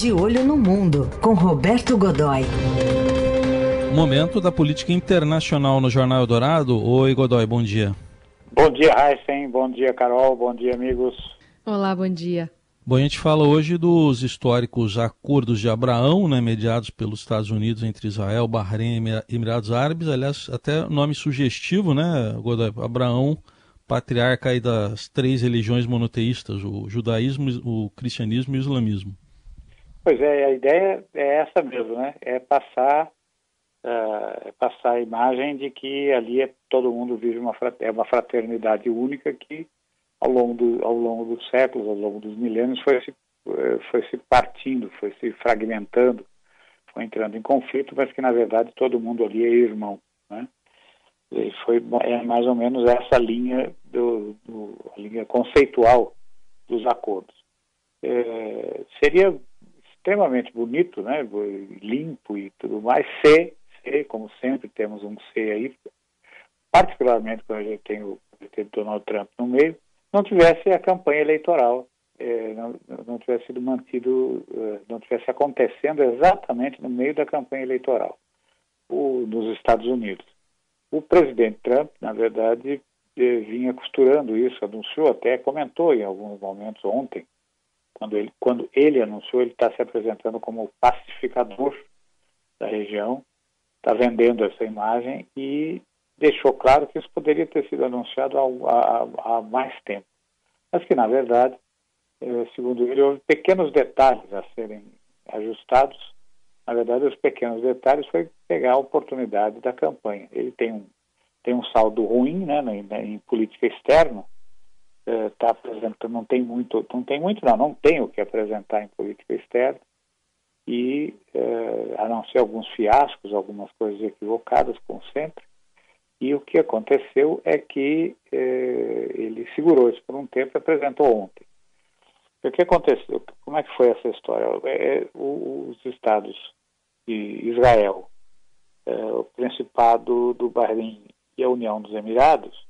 De Olho no Mundo, com Roberto Godoy. Momento da política internacional no Jornal Eldorado. Oi, Godoy, bom dia. Bom dia, Heisen. Bom dia, Carol. Bom dia, amigos. Olá, bom dia. Bom, a gente fala hoje dos históricos acordos de Abraão, né, mediados pelos Estados Unidos entre Israel, Bahrein e Emirados Árabes. Aliás, até nome sugestivo, né, Godoy? Abraão, patriarca aí das três religiões monoteístas, o judaísmo, o cristianismo e o islamismo. Pois é, a ideia é essa mesmo, né? É passar uh, passar a imagem de que ali é, todo mundo vive uma, é uma fraternidade única que ao longo, do, ao longo dos séculos, ao longo dos milênios, foi se, eh, foi se partindo, foi se fragmentando, foi entrando em conflito, mas que na verdade todo mundo ali é irmão. Né? E foi é mais ou menos essa linha do, do linha conceitual dos acordos. É, seria extremamente bonito, né, limpo e tudo mais, se C, como sempre temos um C aí, particularmente quando a gente tem o presidente Donald Trump no meio, não tivesse a campanha eleitoral, eh, não, não, tivesse sido mantido, eh, não tivesse acontecendo exatamente no meio da campanha eleitoral o, nos Estados Unidos. O presidente Trump, na verdade, eh, vinha costurando isso, anunciou até, comentou em alguns momentos ontem, quando ele, quando ele anunciou, ele está se apresentando como pacificador da região, está vendendo essa imagem e deixou claro que isso poderia ter sido anunciado há, há, há mais tempo. Mas que, na verdade, eh, segundo ele, houve pequenos detalhes a serem ajustados. Na verdade, os pequenos detalhes foi pegar a oportunidade da campanha. Ele tem um, tem um saldo ruim né, em, em política externa, está eh, apresentando, não tem muito, não tem muito não, não tem o que apresentar em política externa, e eh, a não ser alguns fiascos, algumas coisas equivocadas, como sempre. E o que aconteceu é que eh, ele segurou isso por um tempo e apresentou ontem. O que aconteceu? Como é que foi essa história? É, é os estados de Israel, é, o Principado do Bahrein e a União dos Emirados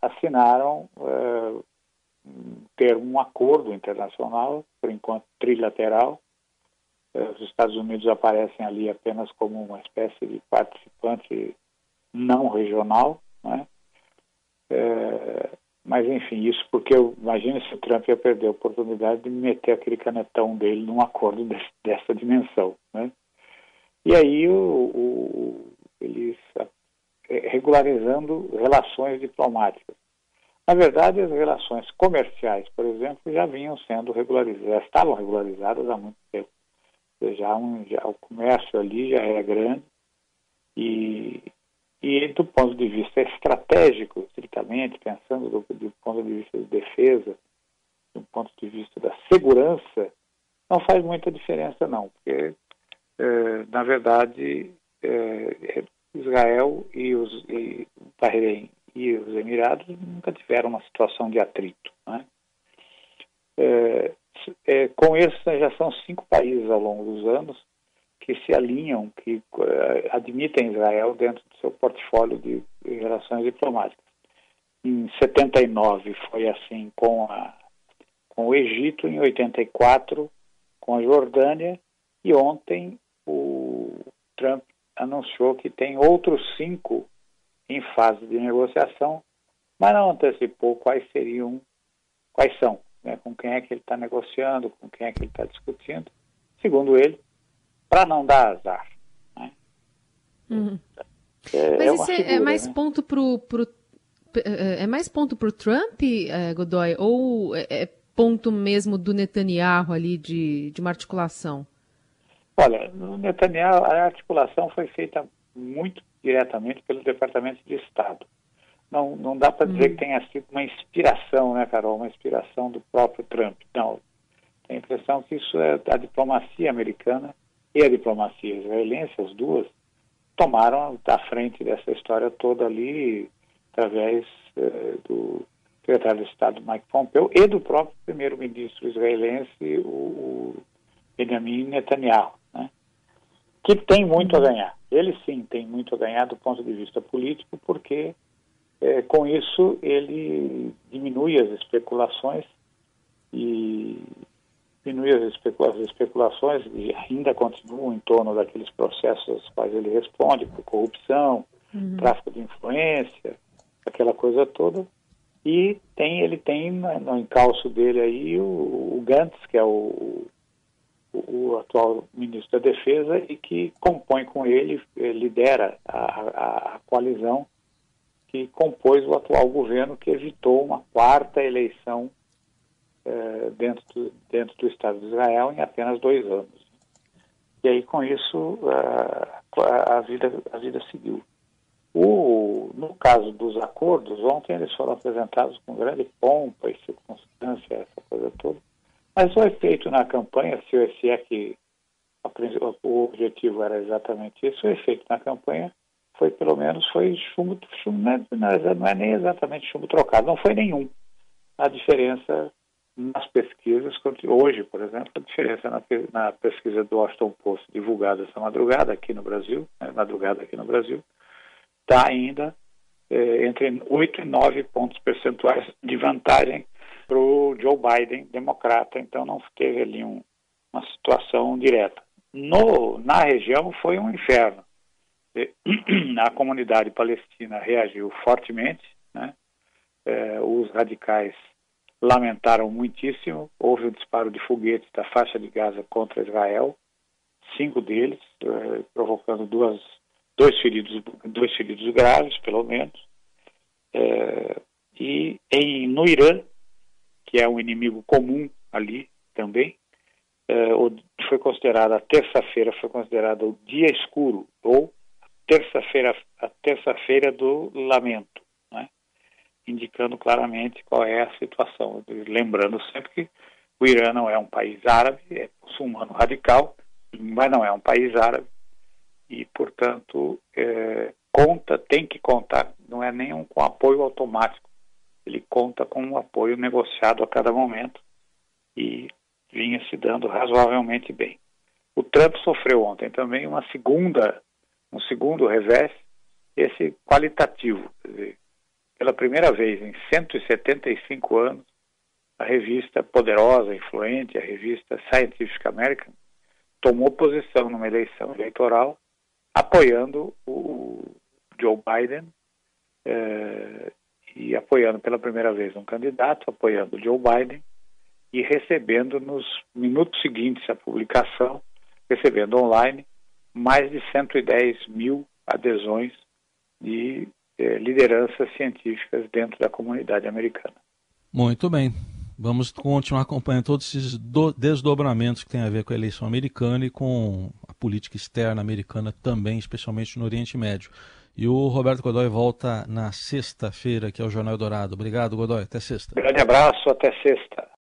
assinaram é, ter um acordo internacional, por enquanto trilateral, os Estados Unidos aparecem ali apenas como uma espécie de participante não regional, né? É, mas enfim, isso porque eu imagino se o Trump ia perder a oportunidade de meter aquele canetão dele num acordo desse, dessa dimensão, né? E aí o, o, regularizando relações diplomáticas. Na verdade, as relações comerciais, por exemplo, já vinham sendo regularizadas, já estavam regularizadas há muito tempo já, um, já o comércio ali já é grande e, e do ponto de vista estratégico, estritamente, pensando do, do ponto de vista de defesa, do ponto de vista da segurança, não faz muita diferença não, porque é, na verdade é, Israel e os e Bahrein e os Emirados nunca tiveram uma situação de atrito, né? É, é, com isso, já são cinco países ao longo dos anos que se alinham, que uh, admitem Israel dentro do seu portfólio de, relações diplomáticas. Em 79 foi assim com, a, com o Egito, em 84 com a Jordânia e ontem o Trump anunciou que tem outros cinco em fase de negociação, mas não antecipou quais seriam, quais são né, com quem é que ele está negociando, com quem é que ele está discutindo, segundo ele, para não dar azar. Né? Uhum. É, Mas é isso é, figura, é, mais né? ponto pro, pro é, é mais ponto para o Trump, é, Godoy, ou é ponto mesmo do Netanyahu ali de, de uma articulação? Olha, no Netanyahu a articulação foi feita muito diretamente pelo Departamento de Estado não, não dá para dizer hum. que tenha sido uma inspiração, né, Carol? Uma inspiração do próprio Trump. Não. Tem a impressão que isso é a diplomacia americana e a diplomacia israelense, as duas, tomaram da frente dessa história toda ali, através eh, do secretário de Estado Mike Pompeo e do próprio primeiro-ministro israelense, o, Benjamin Netanyahu? Que tem muito a ganhar. Ele sim tem muito a ganhar do ponto de vista político, porque é, com isso, ele diminui as especulações e, diminuir as, especula as especulações que ainda continuam em torno daqueles processos aos quais ele responde, por corrupção, uhum. tráfico de influência, aquela coisa toda. E tem, ele tem no encalço dele aí o, o Gantz, que é o, o, atual ministro da Defesa e que compõe com ele, eh, lidera a, a, coalizão que compôs o atual governo que evitou uma quarta eleição eh, dentro, do, dentro do Estado de Israel em apenas dois anos. E aí, com isso, a, a, vida, a vida seguiu. O, no caso dos acordos, ontem eles foram apresentados com grande pompa e circunstância, essa coisa toda. Mas o efeito na campanha, se, é que o objetivo era exatamente isso, o efeito na campanha foi, pelo menos, foi chumbo, chumbo não, é, não é nem exatamente chumbo trocado, não foi nenhum. A diferença nas pesquisas, hoje, por exemplo, a diferença na, na pesquisa do Washington Post divulgada essa madrugada aqui no Brasil, né, madrugada aqui no Brasil, está ainda é, entre 8 e 9 pontos percentuais de vantagem para o Joe Biden, democrata, então não teve ali um, uma situação direta. No, na região foi um inferno. A comunidade palestina reagiu fortemente, né? é, os radicais lamentaram muitíssimo. Houve um disparo de foguetes da faixa de Gaza contra Israel, cinco deles, eh, provocando duas, dois, feridos, dois feridos graves, pelo menos. Eh, e em, no Irã, que é um inimigo comum ali também, eh, foi considerada a terça-feira foi considerada o dia escuro ou terça-feira a terça-feira do lamento indicando claramente qual é a situação. Lembrando sempre que o Irã não é um país árabe, é muçulmano radical, mas não é um país árabe. E, portanto, é, conta, tem que contar, não é nenhum com apoio automático, ele conta com um apoio negociado a cada momento e vinha se dando razoavelmente bem. O Trump sofreu ontem também uma segunda, um segundo revés, esse qualitativo, dizer, pela primeira vez em 175 anos, a revista poderosa, influente, a revista Scientific American, tomou posição numa eleição eleitoral apoiando o Joe Biden eh, e apoiando pela primeira vez um candidato, apoiando Joe Biden e recebendo nos minutos seguintes à publicação, recebendo online mais de 110 mil adesões de eh, lideranças científicas dentro da comunidade americana. Muito bem. Vamos continuar acompanhando todos esses desdobramentos que têm a ver com a eleição americana e com a política externa americana também, especialmente no Oriente Médio. E o Roberto Godoy volta na sexta-feira, que é o Jornal Dourado. Obrigado, Godoy. Até sexta. Grande abraço, até sexta.